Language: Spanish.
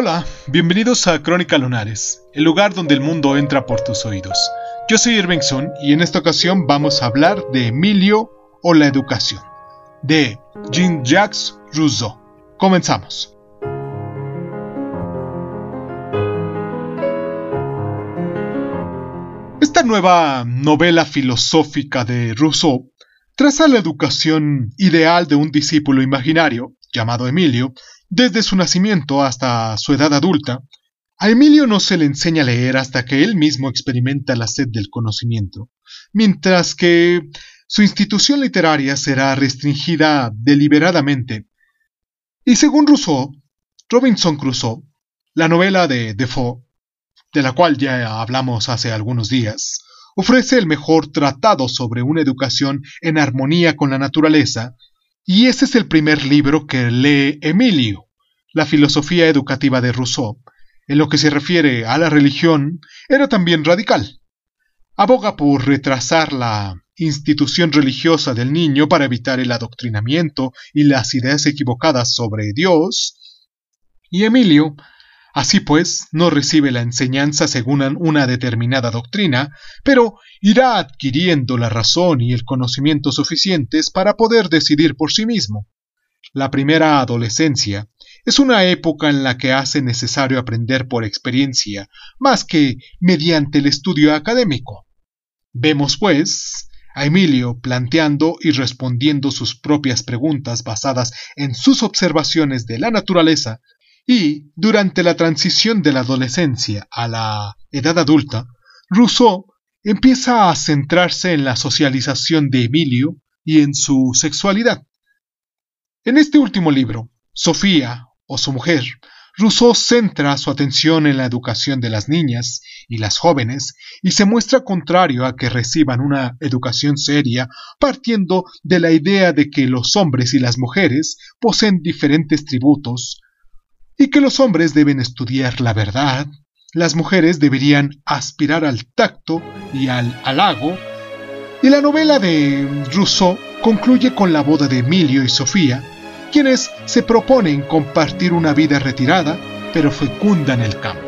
Hola, bienvenidos a Crónica Lunares, el lugar donde el mundo entra por tus oídos. Yo soy Irvingson y en esta ocasión vamos a hablar de Emilio o la educación, de Jean-Jacques Rousseau. Comenzamos. Esta nueva novela filosófica de Rousseau traza la educación ideal de un discípulo imaginario, llamado Emilio, desde su nacimiento hasta su edad adulta. A Emilio no se le enseña a leer hasta que él mismo experimenta la sed del conocimiento, mientras que su institución literaria será restringida deliberadamente. Y según Rousseau, Robinson Crusoe, la novela de Defoe, de la cual ya hablamos hace algunos días, ofrece el mejor tratado sobre una educación en armonía con la naturaleza, y ese es el primer libro que lee Emilio, la filosofía educativa de Rousseau. En lo que se refiere a la religión, era también radical. Aboga por retrasar la institución religiosa del niño para evitar el adoctrinamiento y las ideas equivocadas sobre Dios, y Emilio, así pues, no recibe la enseñanza según una determinada doctrina, pero irá adquiriendo la razón y el conocimiento suficientes para poder decidir por sí mismo. La primera adolescencia es una época en la que hace necesario aprender por experiencia más que mediante el estudio académico. Vemos, pues, a Emilio planteando y respondiendo sus propias preguntas basadas en sus observaciones de la naturaleza y, durante la transición de la adolescencia a la edad adulta, Rousseau empieza a centrarse en la socialización de Emilio y en su sexualidad. En este último libro, Sofía, o su mujer, Rousseau centra su atención en la educación de las niñas y las jóvenes y se muestra contrario a que reciban una educación seria partiendo de la idea de que los hombres y las mujeres poseen diferentes tributos y que los hombres deben estudiar la verdad, las mujeres deberían aspirar al tacto y al halago, y la novela de Rousseau concluye con la boda de Emilio y Sofía, quienes se proponen compartir una vida retirada pero fecunda en el campo.